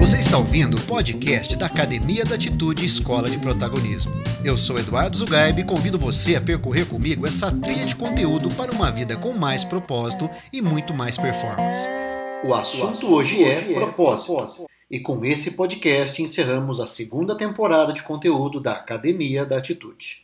Você está ouvindo o podcast da Academia da Atitude Escola de Protagonismo. Eu sou Eduardo Zugaib e convido você a percorrer comigo essa trilha de conteúdo para uma vida com mais propósito e muito mais performance. O assunto hoje é propósito. E com esse podcast encerramos a segunda temporada de conteúdo da Academia da Atitude.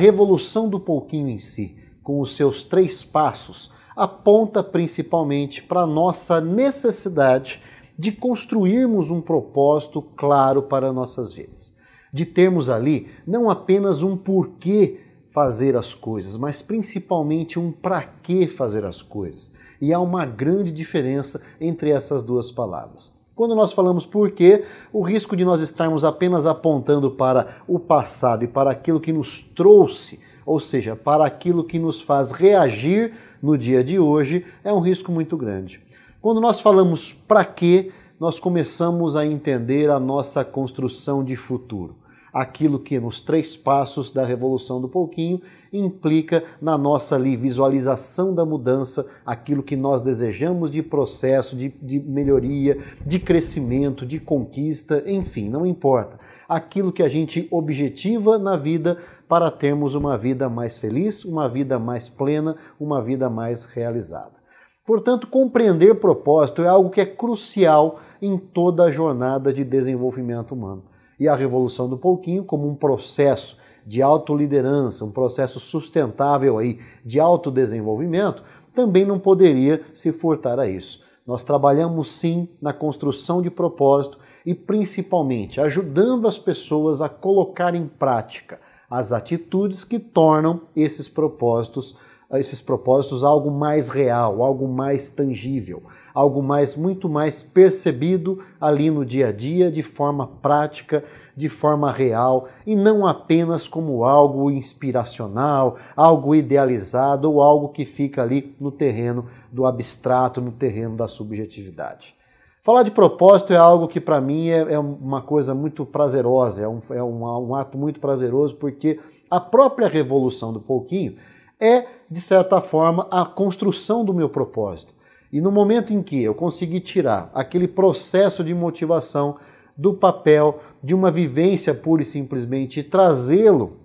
Revolução do pouquinho em si, com os seus três passos, aponta principalmente para a nossa necessidade de construirmos um propósito claro para nossas vidas. De termos ali não apenas um porquê fazer as coisas, mas principalmente um para que fazer as coisas. E há uma grande diferença entre essas duas palavras. Quando nós falamos por quê, o risco de nós estarmos apenas apontando para o passado e para aquilo que nos trouxe, ou seja, para aquilo que nos faz reagir no dia de hoje, é um risco muito grande. Quando nós falamos para quê, nós começamos a entender a nossa construção de futuro aquilo que nos três passos da revolução do pouquinho implica na nossa ali, visualização da mudança, aquilo que nós desejamos de processo, de, de melhoria, de crescimento, de conquista, enfim, não importa. Aquilo que a gente objetiva na vida para termos uma vida mais feliz, uma vida mais plena, uma vida mais realizada. Portanto, compreender propósito é algo que é crucial em toda a jornada de desenvolvimento humano e a Revolução do Pouquinho como um processo de autoliderança, um processo sustentável aí de autodesenvolvimento, também não poderia se furtar a isso. Nós trabalhamos sim na construção de propósito e principalmente ajudando as pessoas a colocar em prática as atitudes que tornam esses propósitos esses propósitos algo mais real, algo mais tangível, algo mais muito mais percebido ali no dia a dia, de forma prática, de forma real e não apenas como algo inspiracional, algo idealizado ou algo que fica ali no terreno do abstrato, no terreno da subjetividade. Falar de propósito é algo que para mim é, é, uma coisa muito prazerosa, é, um, é um, um ato muito prazeroso porque a própria revolução do pouquinho é, de certa forma, a construção do meu propósito. E no momento em que eu consegui tirar aquele processo de motivação do papel de uma vivência pura e simplesmente e trazê-lo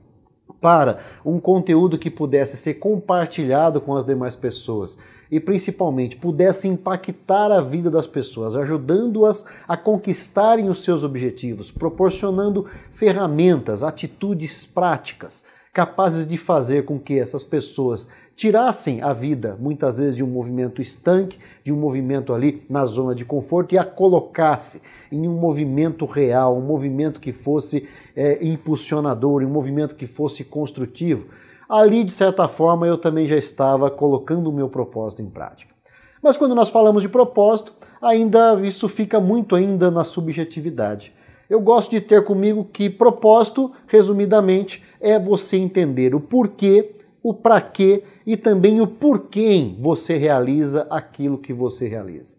para um conteúdo que pudesse ser compartilhado com as demais pessoas e principalmente pudesse impactar a vida das pessoas, ajudando-as a conquistarem os seus objetivos, proporcionando ferramentas, atitudes práticas capazes de fazer com que essas pessoas tirassem a vida, muitas vezes, de um movimento estanque, de um movimento ali na zona de conforto e a colocasse em um movimento real, um movimento que fosse é, impulsionador, um movimento que fosse construtivo. Ali, de certa forma, eu também já estava colocando o meu propósito em prática. Mas quando nós falamos de propósito, ainda isso fica muito ainda na subjetividade. Eu gosto de ter comigo que propósito, resumidamente, é você entender o porquê, o para quê e também o porquê você realiza aquilo que você realiza.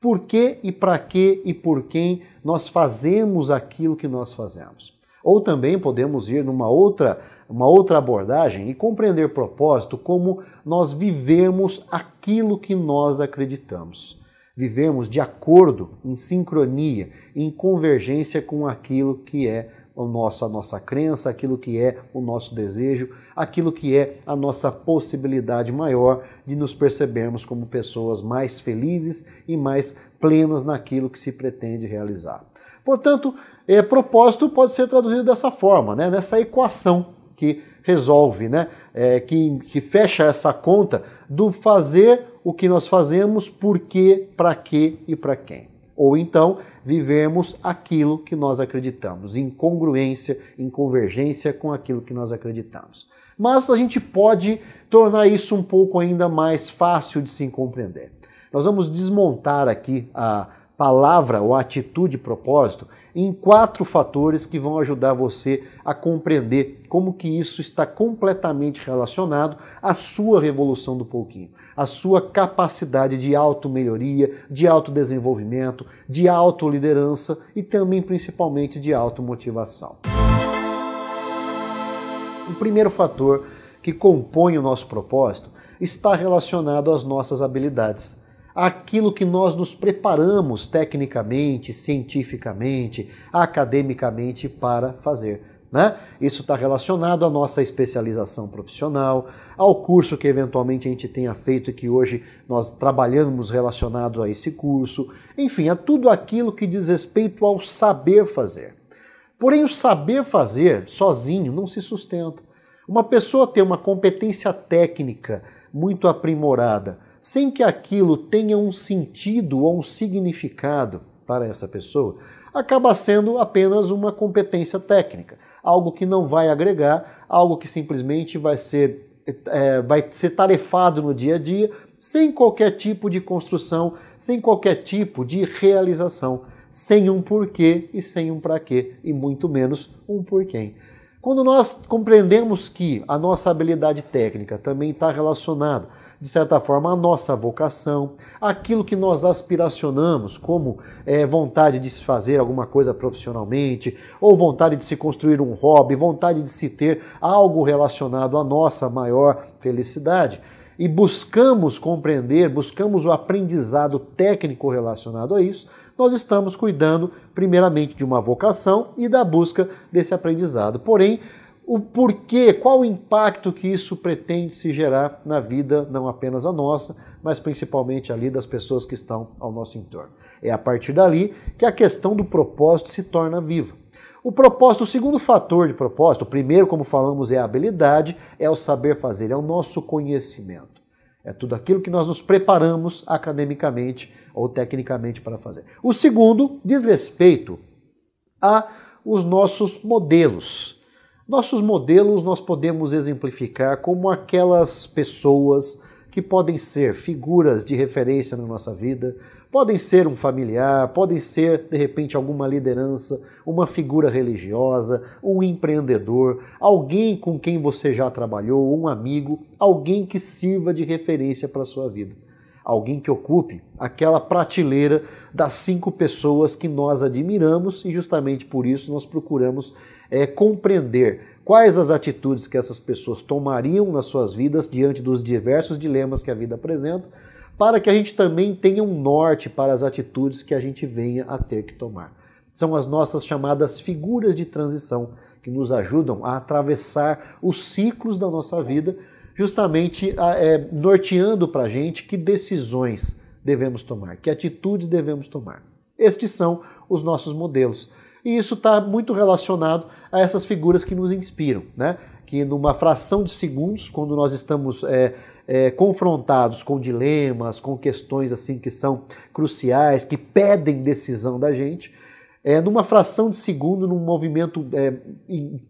Por que e para que e por quem nós fazemos aquilo que nós fazemos. Ou também podemos ir numa outra, uma outra abordagem e compreender propósito como nós vivemos aquilo que nós acreditamos. Vivemos de acordo, em sincronia, em convergência com aquilo que é o nosso, a nossa crença, aquilo que é o nosso desejo, aquilo que é a nossa possibilidade maior de nos percebermos como pessoas mais felizes e mais plenas naquilo que se pretende realizar. Portanto, é, propósito pode ser traduzido dessa forma, né? nessa equação que resolve, né? É, que, que fecha essa conta do fazer o que nós fazemos, por quê, para quê e para quem. Ou então vivemos aquilo que nós acreditamos, em congruência, em convergência com aquilo que nós acreditamos. Mas a gente pode tornar isso um pouco ainda mais fácil de se compreender. Nós vamos desmontar aqui a palavra ou a atitude propósito em quatro fatores que vão ajudar você a compreender como que isso está completamente relacionado à sua revolução do pouquinho. A sua capacidade de auto-melhoria, de autodesenvolvimento, de autoliderança e também principalmente de automotivação. O primeiro fator que compõe o nosso propósito está relacionado às nossas habilidades. Aquilo que nós nos preparamos tecnicamente, cientificamente, academicamente para fazer. Né? Isso está relacionado à nossa especialização profissional, ao curso que eventualmente a gente tenha feito e que hoje nós trabalhamos relacionado a esse curso, enfim, a tudo aquilo que diz respeito ao saber fazer. Porém, o saber fazer sozinho não se sustenta. Uma pessoa ter uma competência técnica muito aprimorada, sem que aquilo tenha um sentido ou um significado para essa pessoa, acaba sendo apenas uma competência técnica, algo que não vai agregar, algo que simplesmente vai ser, é, vai ser tarefado no dia a dia, sem qualquer tipo de construção, sem qualquer tipo de realização, sem um porquê e sem um para quê, e muito menos um porquê. Quando nós compreendemos que a nossa habilidade técnica também está relacionada, de certa forma, à nossa vocação, aquilo que nós aspiracionamos, como é, vontade de se fazer alguma coisa profissionalmente, ou vontade de se construir um hobby, vontade de se ter algo relacionado à nossa maior felicidade, e buscamos compreender, buscamos o aprendizado técnico relacionado a isso, nós estamos cuidando primeiramente de uma vocação e da busca desse aprendizado. Porém, o porquê, qual o impacto que isso pretende se gerar na vida, não apenas a nossa, mas principalmente ali das pessoas que estão ao nosso entorno. É a partir dali que a questão do propósito se torna viva. O propósito, o segundo fator de propósito, o primeiro, como falamos, é a habilidade, é o saber fazer, é o nosso conhecimento. É tudo aquilo que nós nos preparamos academicamente ou tecnicamente para fazer. O segundo diz respeito a os nossos modelos. Nossos modelos nós podemos exemplificar como aquelas pessoas que podem ser figuras de referência na nossa vida, podem ser um familiar, podem ser de repente alguma liderança, uma figura religiosa, um empreendedor, alguém com quem você já trabalhou, um amigo, alguém que sirva de referência para a sua vida. Alguém que ocupe aquela prateleira das cinco pessoas que nós admiramos e justamente por isso nós procuramos é, compreender quais as atitudes que essas pessoas tomariam nas suas vidas diante dos diversos dilemas que a vida apresenta, para que a gente também tenha um norte para as atitudes que a gente venha a ter que tomar. São as nossas chamadas figuras de transição que nos ajudam a atravessar os ciclos da nossa vida justamente é, norteando para a gente que decisões devemos tomar, que atitudes devemos tomar. Estes são os nossos modelos. E isso está muito relacionado a essas figuras que nos inspiram, né? que numa fração de segundos, quando nós estamos é, é, confrontados com dilemas, com questões assim que são cruciais, que pedem decisão da gente, é, numa fração de segundo, num movimento é,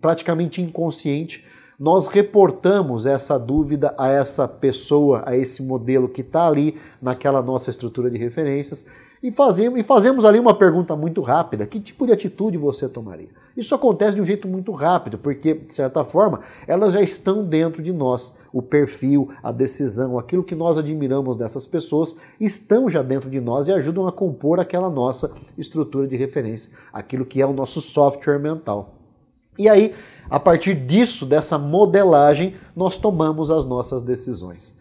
praticamente inconsciente, nós reportamos essa dúvida a essa pessoa, a esse modelo que está ali naquela nossa estrutura de referências e fazemos, e fazemos ali uma pergunta muito rápida: que tipo de atitude você tomaria? Isso acontece de um jeito muito rápido, porque, de certa forma, elas já estão dentro de nós. O perfil, a decisão, aquilo que nós admiramos dessas pessoas estão já dentro de nós e ajudam a compor aquela nossa estrutura de referência, aquilo que é o nosso software mental. E aí, a partir disso, dessa modelagem, nós tomamos as nossas decisões.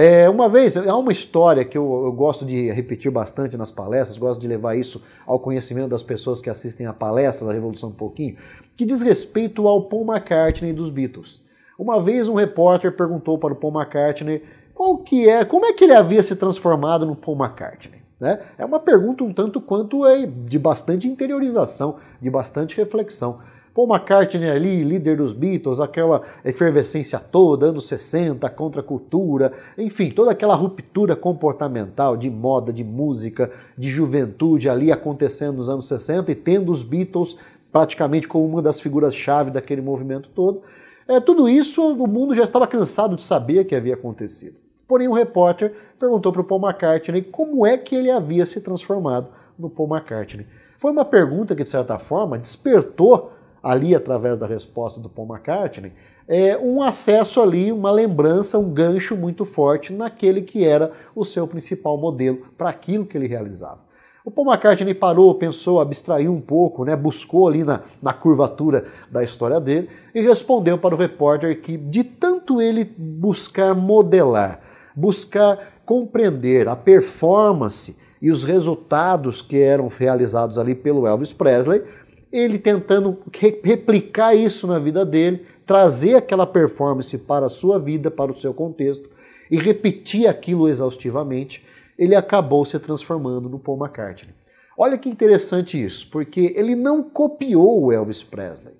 É, uma vez, há uma história que eu, eu, gosto de repetir bastante nas palestras, gosto de levar isso ao conhecimento das pessoas que assistem a palestra da Revolução um pouquinho, que diz respeito ao Paul McCartney dos Beatles. Uma vez um repórter perguntou para o Paul McCartney qual que é, como é que ele havia se transformado no Paul McCartney. Né? É uma pergunta um tanto quanto é de bastante interiorização, de bastante reflexão. Paul McCartney ali, líder dos Beatles, aquela efervescência toda, anos 60, contra a cultura, enfim, toda aquela ruptura comportamental de moda, de música, de juventude ali acontecendo nos anos 60 e tendo os Beatles praticamente como uma das figuras-chave daquele movimento todo. É, tudo isso o mundo já estava cansado de saber que havia acontecido. Porém, um repórter perguntou para o Paul McCartney como é que ele havia se transformado no Paul McCartney. Foi uma pergunta que, de certa forma, despertou ali através da resposta do Paul McCartney, é um acesso ali, uma lembrança, um gancho muito forte naquele que era o seu principal modelo para aquilo que ele realizava. O Paul McCartney parou, pensou, abstraiu um pouco, né, buscou ali na, na curvatura da história dele e respondeu para o repórter que, de tanto ele buscar modelar, buscar compreender a performance e os resultados que eram realizados ali pelo Elvis Presley, ele tentando replicar isso na vida dele, trazer aquela performance para a sua vida, para o seu contexto e repetir aquilo exaustivamente, ele acabou se transformando no Paul McCartney. Olha que interessante isso, porque ele não copiou o Elvis Presley.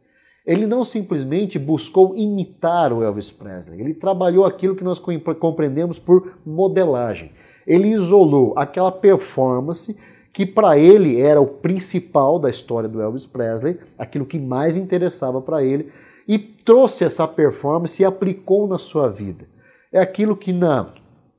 Ele não simplesmente buscou imitar o Elvis Presley, ele trabalhou aquilo que nós compreendemos por modelagem. Ele isolou aquela performance que para ele era o principal da história do Elvis Presley, aquilo que mais interessava para ele, e trouxe essa performance e aplicou na sua vida. É aquilo que na,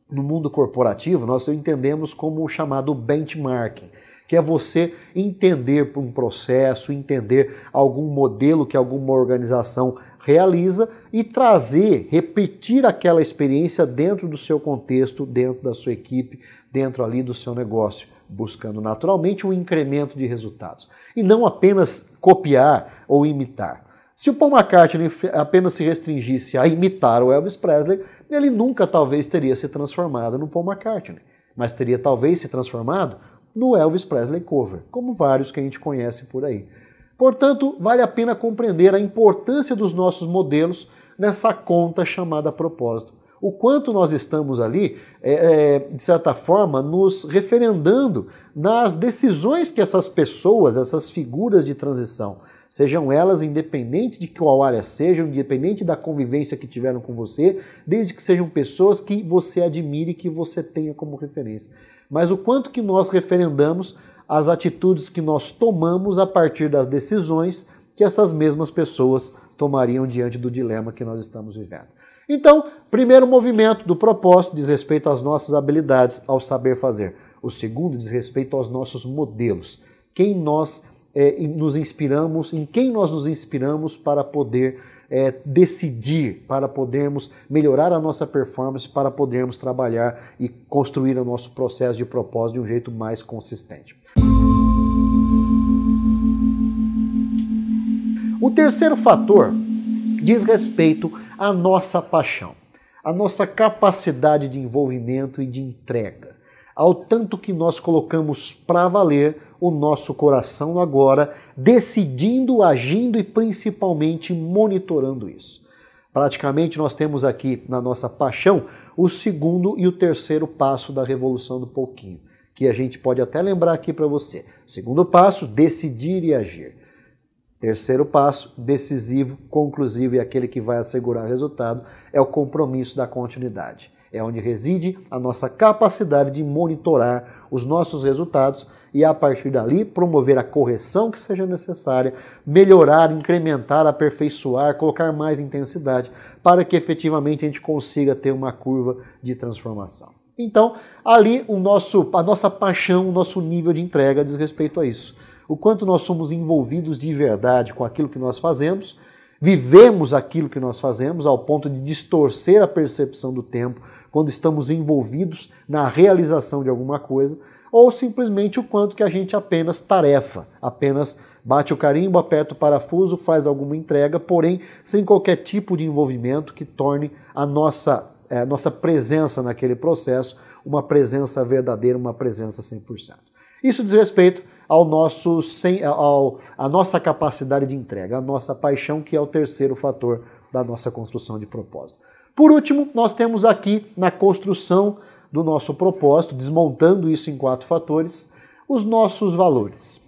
no mundo corporativo nós entendemos como o chamado benchmarking que é você entender um processo, entender algum modelo que alguma organização realiza e trazer, repetir aquela experiência dentro do seu contexto, dentro da sua equipe, dentro ali do seu negócio, buscando naturalmente um incremento de resultados. E não apenas copiar ou imitar. Se o Paul McCartney apenas se restringisse a imitar o Elvis Presley, ele nunca talvez teria se transformado no Paul McCartney, mas teria talvez se transformado no Elvis Presley cover, como vários que a gente conhece por aí. Portanto, vale a pena compreender a importância dos nossos modelos nessa conta chamada propósito. O quanto nós estamos ali, é, é, de certa forma, nos referendando nas decisões que essas pessoas, essas figuras de transição, sejam elas independente de qual área sejam, independente da convivência que tiveram com você, desde que sejam pessoas que você admire e que você tenha como referência mas o quanto que nós referendamos as atitudes que nós tomamos a partir das decisões que essas mesmas pessoas tomariam diante do dilema que nós estamos vivendo. Então, primeiro movimento do propósito diz respeito às nossas habilidades, ao saber fazer. O segundo diz respeito aos nossos modelos. Quem nós é, nos inspiramos, em quem nós nos inspiramos para poder é, decidir para podermos melhorar a nossa performance, para podermos trabalhar e construir o nosso processo de propósito de um jeito mais consistente. O terceiro fator diz respeito à nossa paixão, à nossa capacidade de envolvimento e de entrega, ao tanto que nós colocamos para valer o nosso coração agora, decidindo, agindo e principalmente monitorando isso. Praticamente nós temos aqui na nossa paixão o segundo e o terceiro passo da revolução do pouquinho, que a gente pode até lembrar aqui para você. Segundo passo, decidir e agir. Terceiro passo, decisivo, conclusivo e aquele que vai assegurar o resultado, é o compromisso da continuidade. É onde reside a nossa capacidade de monitorar os nossos resultados e a partir dali promover a correção que seja necessária, melhorar, incrementar, aperfeiçoar, colocar mais intensidade para que efetivamente a gente consiga ter uma curva de transformação. Então, ali o nosso, a nossa paixão, o nosso nível de entrega diz respeito a isso. O quanto nós somos envolvidos de verdade com aquilo que nós fazemos, vivemos aquilo que nós fazemos ao ponto de distorcer a percepção do tempo quando estamos envolvidos na realização de alguma coisa, ou simplesmente o quanto que a gente apenas tarefa, apenas bate o carimbo, aperta o parafuso, faz alguma entrega, porém sem qualquer tipo de envolvimento que torne a nossa, é, nossa presença naquele processo uma presença verdadeira, uma presença 100%. Isso diz respeito ao nosso, ao, a nossa capacidade de entrega, a nossa paixão, que é o terceiro fator da nossa construção de propósito. Por último, nós temos aqui na construção do nosso propósito, desmontando isso em quatro fatores, os nossos valores.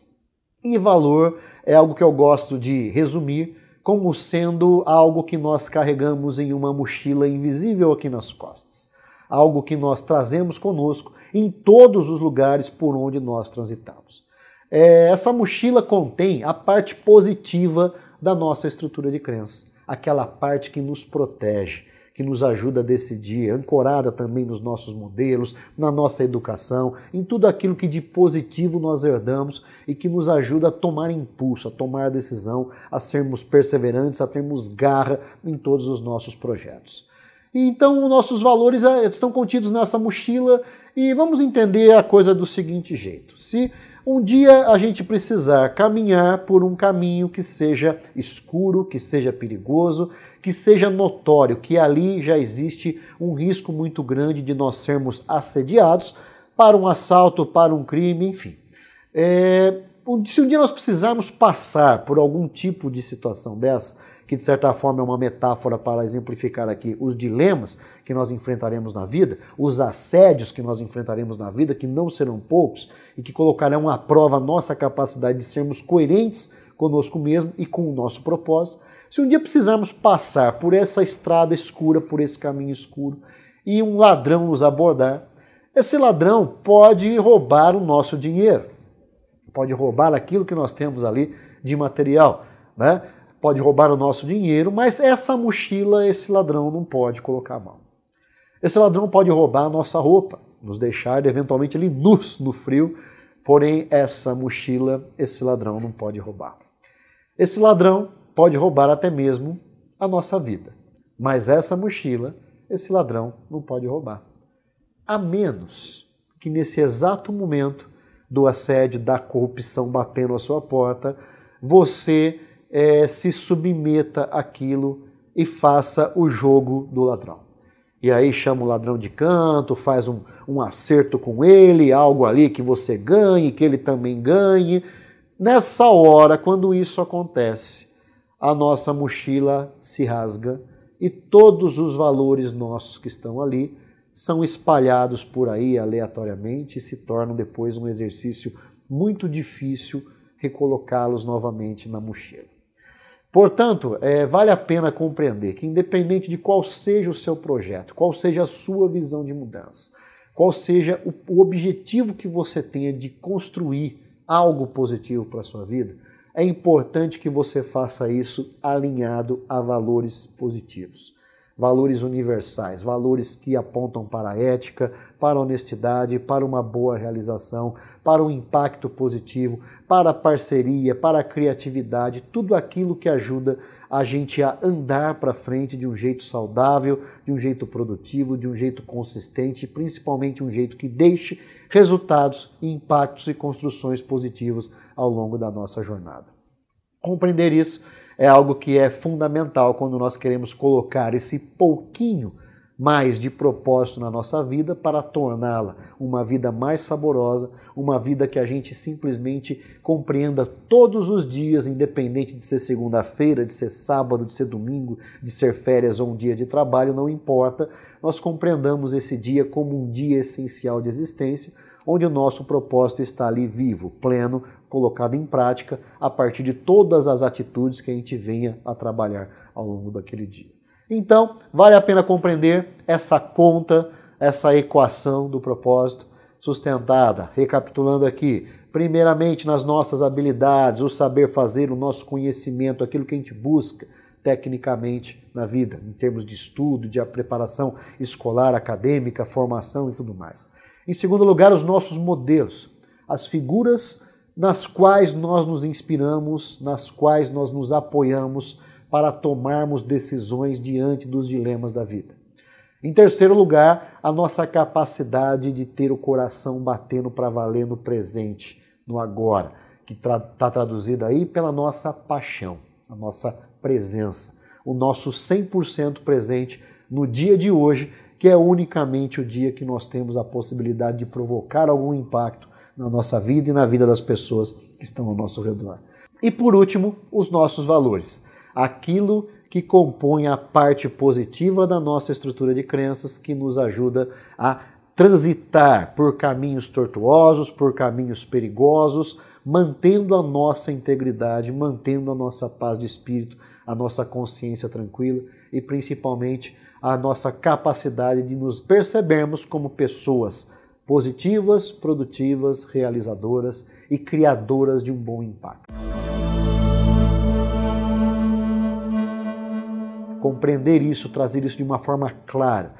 E valor é algo que eu gosto de resumir como sendo algo que nós carregamos em uma mochila invisível aqui nas costas. Algo que nós trazemos conosco em todos os lugares por onde nós transitamos. É, essa mochila contém a parte positiva da nossa estrutura de crença, aquela parte que nos protege, que nos ajuda a decidir, ancorada também nos nossos modelos, na nossa educação, em tudo aquilo que de positivo nós herdamos e que nos ajuda a tomar impulso, a tomar decisão, a sermos perseverantes, a termos garra em todos os nossos projetos. E então, nossos valores eh, estão contidos nessa mochila e vamos entender a coisa do seguinte jeito. Se um dia a gente precisar caminhar por um caminho que seja escuro, que seja perigoso, que seja notório, que ali já existe um risco muito grande de nós sermos assediados para um assalto, para um crime, enfim. É, se um dia nós precisarmos passar por algum tipo de situação dessa, que de certa forma é uma metáfora para exemplificar aqui os dilemas que nós enfrentaremos na vida, os assédios que nós enfrentaremos na vida, que não serão poucos e que colocarão à prova a nossa capacidade de sermos coerentes conosco mesmo e com o nosso propósito. Se um dia precisarmos passar por essa estrada escura, por esse caminho escuro, e um ladrão nos abordar, esse ladrão pode roubar o nosso dinheiro, pode roubar aquilo que nós temos ali de material, né? Pode roubar o nosso dinheiro, mas essa mochila esse ladrão não pode colocar a mão. Esse ladrão pode roubar a nossa roupa, nos deixar eventualmente ali nus no frio, porém essa mochila esse ladrão não pode roubar. Esse ladrão pode roubar até mesmo a nossa vida, mas essa mochila esse ladrão não pode roubar. A menos que nesse exato momento do assédio, da corrupção batendo à sua porta, você é, se submeta àquilo e faça o jogo do ladrão. E aí chama o ladrão de canto, faz um, um acerto com ele, algo ali que você ganhe, que ele também ganhe. Nessa hora, quando isso acontece, a nossa mochila se rasga e todos os valores nossos que estão ali são espalhados por aí aleatoriamente e se tornam depois um exercício muito difícil recolocá-los novamente na mochila. Portanto, é, vale a pena compreender que, independente de qual seja o seu projeto, qual seja a sua visão de mudança, qual seja o, o objetivo que você tenha de construir algo positivo para a sua vida, é importante que você faça isso alinhado a valores positivos valores universais, valores que apontam para a ética, para a honestidade, para uma boa realização, para um impacto positivo, para a parceria, para a criatividade, tudo aquilo que ajuda a gente a andar para frente de um jeito saudável, de um jeito produtivo, de um jeito consistente, principalmente um jeito que deixe resultados, impactos e construções positivos ao longo da nossa jornada. Compreender isso é algo que é fundamental quando nós queremos colocar esse pouquinho mais de propósito na nossa vida para torná-la uma vida mais saborosa, uma vida que a gente simplesmente compreenda todos os dias, independente de ser segunda-feira, de ser sábado, de ser domingo, de ser férias ou um dia de trabalho, não importa, nós compreendamos esse dia como um dia essencial de existência, onde o nosso propósito está ali vivo, pleno, colocado em prática a partir de todas as atitudes que a gente venha a trabalhar ao longo daquele dia. Então, vale a pena compreender essa conta, essa equação do propósito sustentada. Recapitulando aqui, primeiramente nas nossas habilidades, o saber fazer, o nosso conhecimento, aquilo que a gente busca tecnicamente na vida, em termos de estudo, de preparação escolar, acadêmica, formação e tudo mais. Em segundo lugar, os nossos modelos, as figuras nas quais nós nos inspiramos, nas quais nós nos apoiamos para tomarmos decisões diante dos dilemas da vida. Em terceiro lugar, a nossa capacidade de ter o coração batendo para valer no presente, no agora, que está tra traduzido aí pela nossa paixão, a nossa presença, o nosso 100% presente no dia de hoje, que é unicamente o dia que nós temos a possibilidade de provocar algum impacto na nossa vida e na vida das pessoas que estão ao nosso redor. E por último, os nossos valores. Aquilo que compõe a parte positiva da nossa estrutura de crenças que nos ajuda a transitar por caminhos tortuosos, por caminhos perigosos, mantendo a nossa integridade, mantendo a nossa paz de espírito, a nossa consciência tranquila e principalmente a nossa capacidade de nos percebermos como pessoas positivas, produtivas, realizadoras e criadoras de um bom impacto. compreender isso, trazer isso de uma forma clara,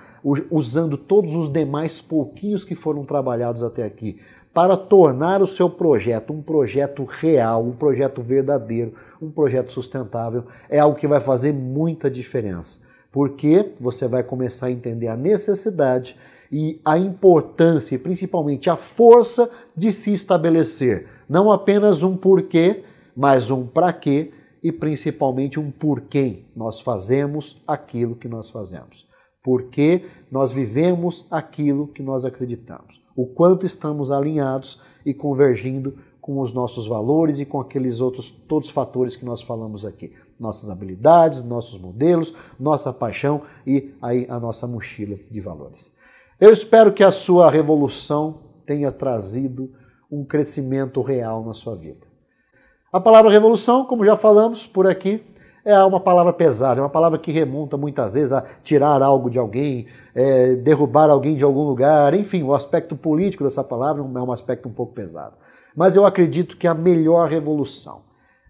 usando todos os demais pouquinhos que foram trabalhados até aqui, para tornar o seu projeto um projeto real, um projeto verdadeiro, um projeto sustentável, é algo que vai fazer muita diferença. Porque você vai começar a entender a necessidade e a importância e principalmente a força de se estabelecer não apenas um porquê, mas um para quê e principalmente um porquê nós fazemos aquilo que nós fazemos. Porque nós vivemos aquilo que nós acreditamos. O quanto estamos alinhados e convergindo com os nossos valores e com aqueles outros todos os fatores que nós falamos aqui. Nossas habilidades, nossos modelos, nossa paixão e aí a nossa mochila de valores. Eu espero que a sua revolução tenha trazido um crescimento real na sua vida. A palavra revolução, como já falamos por aqui, é uma palavra pesada, é uma palavra que remonta muitas vezes a tirar algo de alguém, é, derrubar alguém de algum lugar, enfim, o aspecto político dessa palavra é um aspecto um pouco pesado. Mas eu acredito que a melhor revolução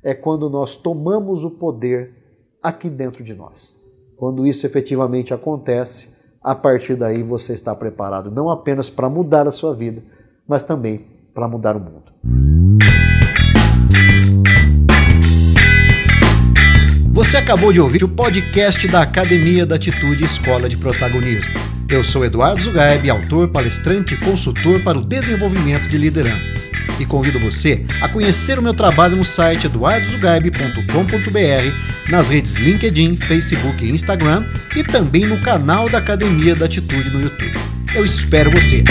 é quando nós tomamos o poder aqui dentro de nós. Quando isso efetivamente acontece, a partir daí você está preparado não apenas para mudar a sua vida, mas também para mudar o mundo. Você acabou de ouvir o podcast da Academia da Atitude Escola de Protagonismo. Eu sou Eduardo Zugaib, autor, palestrante e consultor para o desenvolvimento de lideranças. E convido você a conhecer o meu trabalho no site eduardozugaib.com.br, nas redes LinkedIn, Facebook e Instagram e também no canal da Academia da Atitude no YouTube. Eu espero você!